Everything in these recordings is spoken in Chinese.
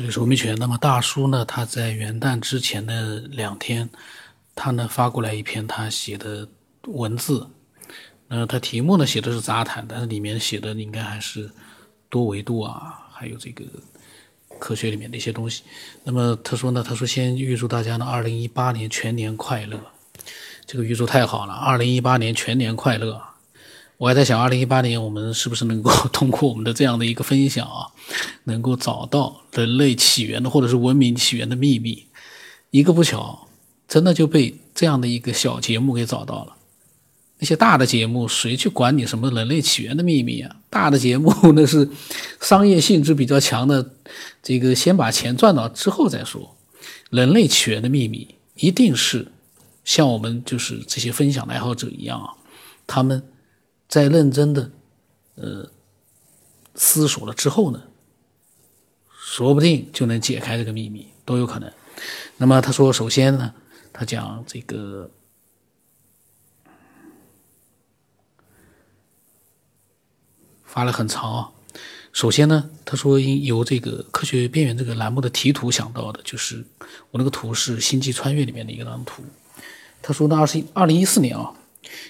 这里是吴明全。那么大叔呢，他在元旦之前的两天，他呢发过来一篇他写的文字。那他题目呢写的是杂谈，但是里面写的应该还是多维度啊，还有这个科学里面的一些东西。那么他说呢，他说先预祝大家呢，二零一八年全年快乐。这个预祝太好了，二零一八年全年快乐。我还在想，二零一八年我们是不是能够 通过我们的这样的一个分享啊，能够找到人类起源的或者是文明起源的秘密？一个不巧，真的就被这样的一个小节目给找到了。那些大的节目，谁去管你什么人类起源的秘密啊？大的节目 那是商业性质比较强的，这个先把钱赚到之后再说。人类起源的秘密，一定是像我们就是这些分享的爱好者一样啊，他们。在认真的，呃，思索了之后呢，说不定就能解开这个秘密，都有可能。那么他说，首先呢，他讲这个发了很长啊。首先呢，他说因由这个科学边缘这个栏目的题图想到的，就是我那个图是《星际穿越》里面的一张图。他说，那二十二零一四年啊。《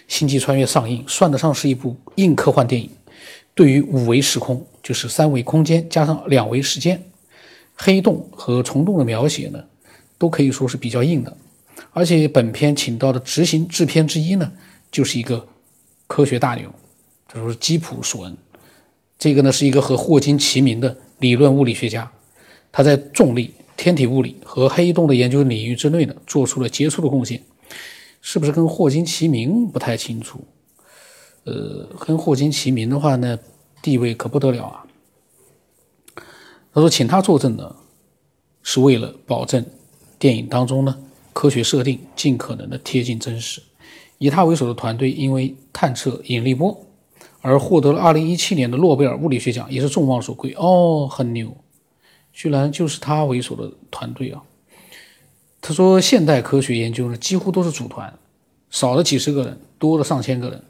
星际穿越》上映，算得上是一部硬科幻电影。对于五维时空，就是三维空间加上两维时间、黑洞和虫洞的描写呢，都可以说是比较硬的。而且本片请到的执行制片之一呢，就是一个科学大牛，就是基普·索恩。这个呢是一个和霍金齐名的理论物理学家，他在重力、天体物理和黑洞的研究领域之内呢，做出了杰出的贡献。是不是跟霍金齐名不太清楚？呃，跟霍金齐名的话呢，地位可不得了啊。他说，请他作证呢，是为了保证电影当中呢科学设定尽可能的贴近真实。以他为首的团队因为探测引力波而获得了2017年的诺贝尔物理学奖，也是众望所归哦，很牛，居然就是他为首的团队啊。他说：“现代科学研究呢，几乎都是组团，少了几十个人，多了上千个人。”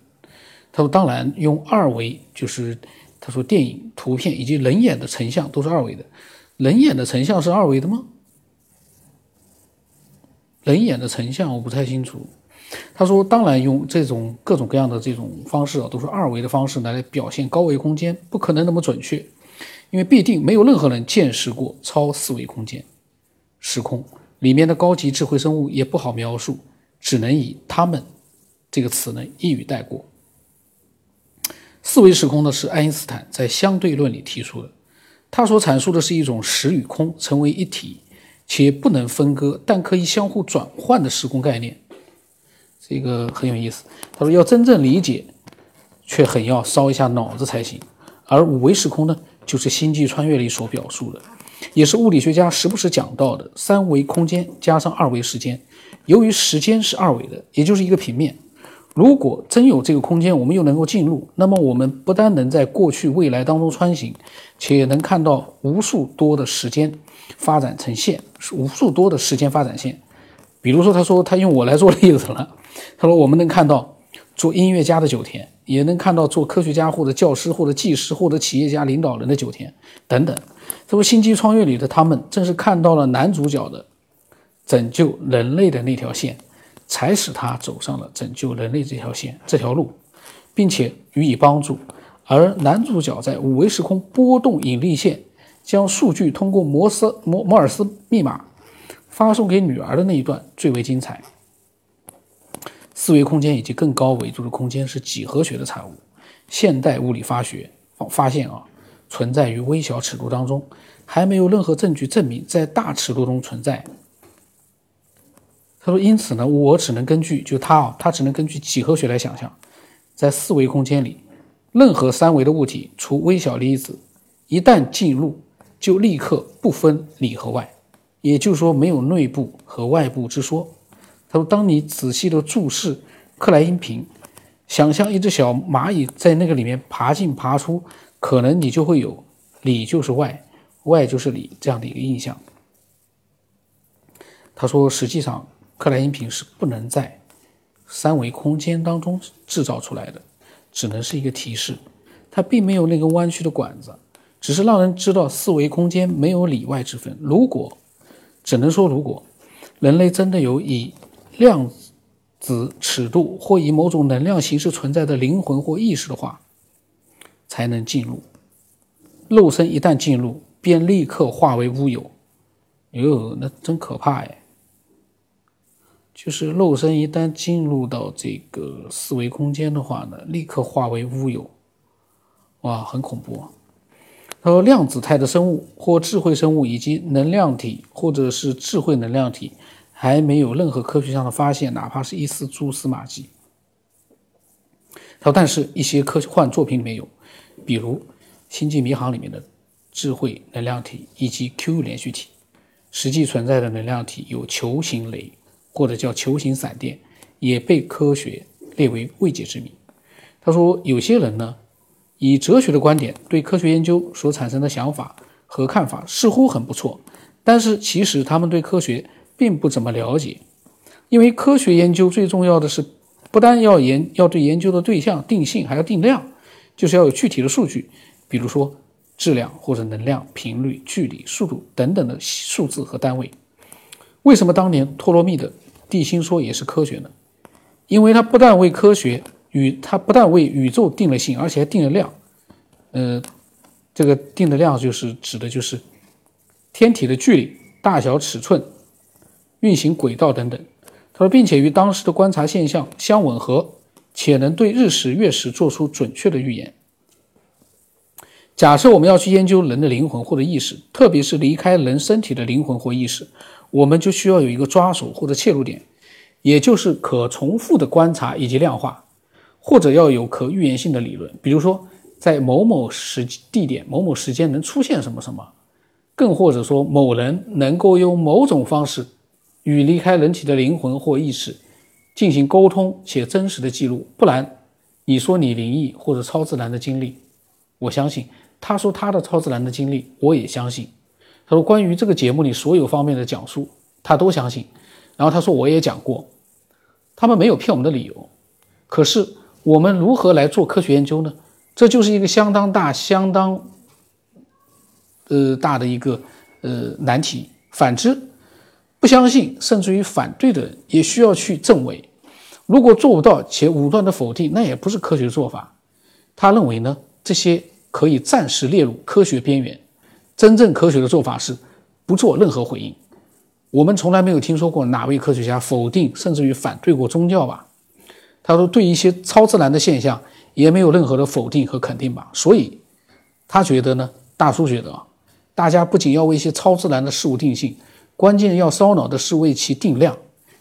他说：“当然，用二维就是他说电影图片以及人眼的成像都是二维的。人眼的成像是二维的吗？人眼的成像我不太清楚。”他说：“当然，用这种各种各样的这种方式啊，都是二维的方式来表现高维空间，不可能那么准确，因为必定没有任何人见识过超四维空间时空。”里面的高级智慧生物也不好描述，只能以“他们”这个词呢一语带过。四维时空呢是爱因斯坦在相对论里提出的，他所阐述的是一种时与空成为一体且不能分割，但可以相互转换的时空概念。这个很有意思。他说要真正理解，却很要烧一下脑子才行。而五维时空呢，就是《星际穿越》里所表述的。也是物理学家时不时讲到的三维空间加上二维时间。由于时间是二维的，也就是一个平面。如果真有这个空间，我们又能够进入，那么我们不单能在过去、未来当中穿行，且能看到无数多的时间发展成线，无数多的时间发展线。比如说，他说他用我来做例子了。他说我们能看到做音乐家的九天，也能看到做科学家或者教师或者技师或者企业家领导人的九天等等。这部《星际穿越》里的他们，正是看到了男主角的拯救人类的那条线，才使他走上了拯救人类这条线这条路，并且予以帮助。而男主角在五维时空波动引力线，将数据通过摩斯摩摩尔斯密码发送给女儿的那一段最为精彩。四维空间以及更高维度的空间是几何学的产物。现代物理发学发现啊。存在于微小尺度当中，还没有任何证据证明在大尺度中存在。他说：“因此呢，我只能根据就他啊，他只能根据几何学来想象，在四维空间里，任何三维的物体，除微小粒子，一旦进入，就立刻不分里和外，也就是说，没有内部和外部之说。”他说：“当你仔细的注视克莱因瓶，想象一只小蚂蚁在那个里面爬进爬出。”可能你就会有里就是外，外就是里这样的一个印象。他说，实际上克莱因瓶是不能在三维空间当中制造出来的，只能是一个提示。它并没有那个弯曲的管子，只是让人知道四维空间没有里外之分。如果只能说如果人类真的有以量子尺度或以某种能量形式存在的灵魂或意识的话，才能进入。肉身一旦进入，便立刻化为乌有。哟，那真可怕哎！就是肉身一旦进入到这个四维空间的话呢，立刻化为乌有。哇，很恐怖。他说，量子态的生物或智慧生物以及能量体或者是智慧能量体，还没有任何科学上的发现，哪怕是一丝蛛丝马迹。他说，但是一些科幻作品里面有，比如《星际迷航》里面的智慧能量体以及 Q 连续体，实际存在的能量体有球形雷或者叫球形闪电，也被科学列为未解之谜。他说，有些人呢。以哲学的观点对科学研究所产生的想法和看法似乎很不错，但是其实他们对科学并不怎么了解，因为科学研究最重要的是不单要研要对研究的对象定性，还要定量，就是要有具体的数据，比如说质量或者能量、频率、距离、速度等等的数字和单位。为什么当年托勒密的地心说也是科学呢？因为它不但为科学。宇，它不但为宇宙定了性，而且还定了量。呃，这个定的量就是指的就是天体的距离、大小、尺寸、运行轨道等等。他说，并且与当时的观察现象相吻合，且能对日食、月食做出准确的预言。假设我们要去研究人的灵魂或者意识，特别是离开人身体的灵魂或意识，我们就需要有一个抓手或者切入点，也就是可重复的观察以及量化。或者要有可预言性的理论，比如说在某某时地点、某某时间能出现什么什么，更或者说某人能够用某种方式与离开人体的灵魂或意识进行沟通且真实的记录。不然，你说你灵异或者超自然的经历，我相信；他说他的超自然的经历，我也相信。他说关于这个节目里所有方面的讲述，他都相信。然后他说我也讲过，他们没有骗我们的理由。可是。我们如何来做科学研究呢？这就是一个相当大、相当呃大的一个呃难题。反之，不相信甚至于反对的人也需要去证伪。如果做不到且武断的否定，那也不是科学做法。他认为呢，这些可以暂时列入科学边缘。真正科学的做法是不做任何回应。我们从来没有听说过哪位科学家否定甚至于反对过宗教吧？他说：“对一些超自然的现象，也没有任何的否定和肯定吧。所以，他觉得呢，大叔觉得啊，大家不仅要为一些超自然的事物定性，关键要烧脑的是为其定量，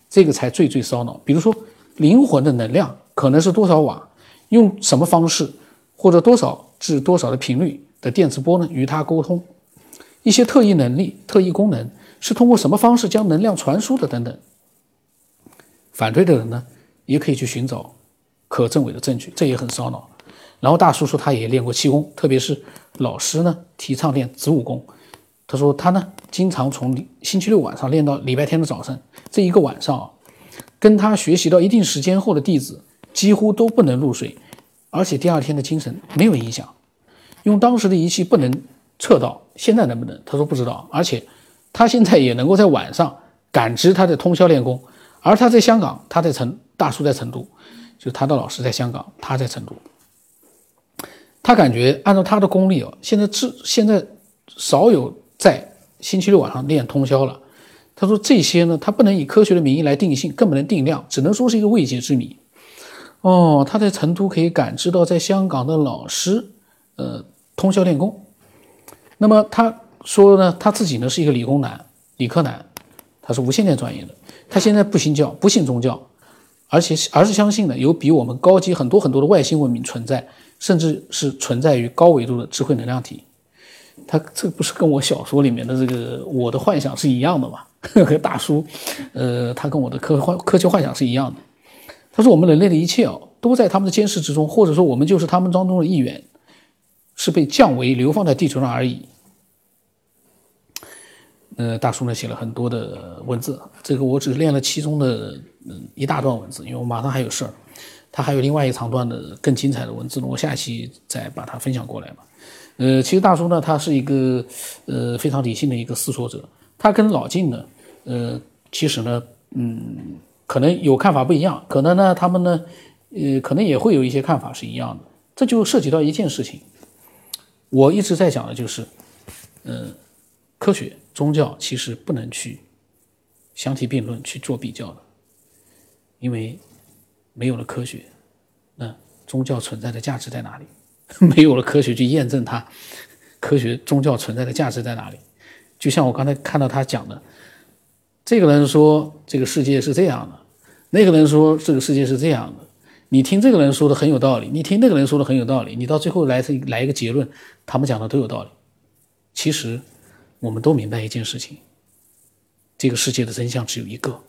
这个才最最烧脑。比如说，灵魂的能量可能是多少瓦，用什么方式，或者多少至多少的频率的电磁波呢？与它沟通，一些特异能力、特异功能是通过什么方式将能量传输的？等等。反对的人呢？”也可以去寻找可证伪的证据，这也很烧脑。然后大叔说他也练过气功，特别是老师呢提倡练子午功。他说他呢经常从星期六晚上练到礼拜天的早晨，这一个晚上啊，跟他学习到一定时间后的弟子几乎都不能入睡，而且第二天的精神没有影响。用当时的仪器不能测到，现在能不能？他说不知道。而且他现在也能够在晚上感知他的通宵练功，而他在香港，他在成。大叔在成都，就他的老师在香港，他在成都。他感觉按照他的功力哦，现在至现在少有在星期六晚上练通宵了。他说这些呢，他不能以科学的名义来定性，更不能定量，只能说是一个未解之谜。哦，他在成都可以感知到在香港的老师，呃，通宵练功。那么他说呢，他自己呢是一个理工男、理科男，他是无线电专业的。他现在不信教，不信宗教。而且，而是相信呢，有比我们高级很多很多的外星文明存在，甚至是存在于高维度的智慧能量体。他这不是跟我小说里面的这个我的幻想是一样的吗？和大叔，呃，他跟我的科幻科学幻想是一样的。他说，我们人类的一切哦，都在他们的监视之中，或者说我们就是他们当中的一员，是被降维流放在地球上而已。呃，大叔呢写了很多的文字，这个我只练了其中的一大段文字，因为我马上还有事儿。他还有另外一长段的更精彩的文字，我下一期再把它分享过来嘛。呃，其实大叔呢，他是一个呃非常理性的一个思索者，他跟老晋呢，呃，其实呢，嗯，可能有看法不一样，可能呢，他们呢，呃，可能也会有一些看法是一样的，这就涉及到一件事情，我一直在讲的就是，嗯，科学宗教其实不能去相提并论去做比较的，因为。没有了科学，那宗教存在的价值在哪里？没有了科学去验证它，科学宗教存在的价值在哪里？就像我刚才看到他讲的，这个人说这个世界是这样的，那个人说这个世界是这样的。你听这个人说的很有道理，你听那个人说的很有道理，你到最后来来一个结论，他们讲的都有道理。其实我们都明白一件事情：这个世界的真相只有一个，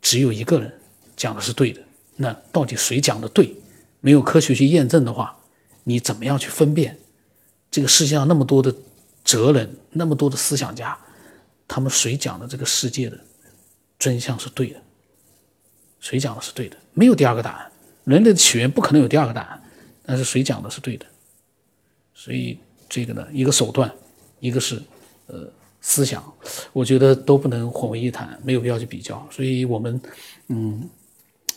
只有一个人讲的是对的。那到底谁讲的对？没有科学去验证的话，你怎么样去分辨？这个世界上那么多的哲人，那么多的思想家，他们谁讲的这个世界的真相是对的？谁讲的是对的？没有第二个答案。人类的起源不可能有第二个答案。但是谁讲的是对的？所以这个呢，一个手段，一个是呃思想，我觉得都不能混为一谈，没有必要去比较。所以我们嗯。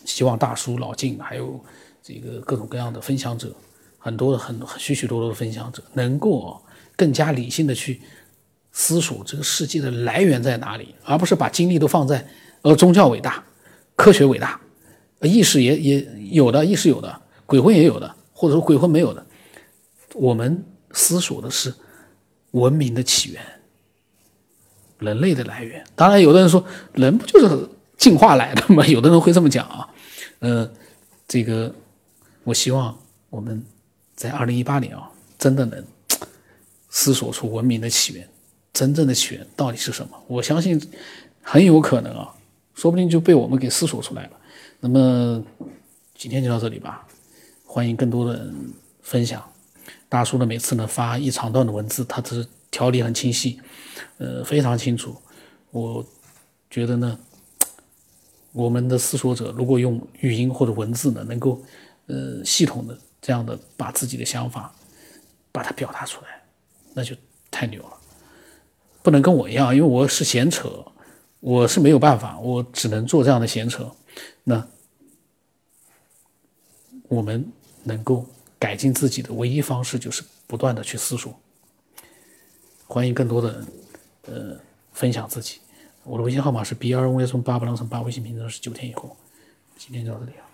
希望大叔、老静，还有这个各种各样的分享者，很多的、很许许多多的分享者，能够更加理性的去思索这个世界的来源在哪里，而不是把精力都放在呃宗教伟大、科学伟大、意识也也有的意识有的，鬼魂也有的，或者说鬼魂没有的。我们思索的是文明的起源、人类的来源。当然，有的人说人不就是进化来的吗？有的人会这么讲啊。呃，这个，我希望我们在二零一八年啊，真的能思索出文明的起源，真正的起源到底是什么？我相信很有可能啊，说不定就被我们给思索出来了。那么今天就到这里吧，欢迎更多的人分享。大叔呢，每次呢发一长段的文字，他的条理很清晰，呃，非常清楚。我觉得呢。我们的思索者如果用语音或者文字呢，能够呃系统的这样的把自己的想法把它表达出来，那就太牛了。不能跟我一样，因为我是闲扯，我是没有办法，我只能做这样的闲扯。那我们能够改进自己的唯一方式就是不断的去思索。欢迎更多的人呃分享自己。我的微信号码是 b 二五幺从八八零乘八，微信名字是九天以后。今天就到这里啊。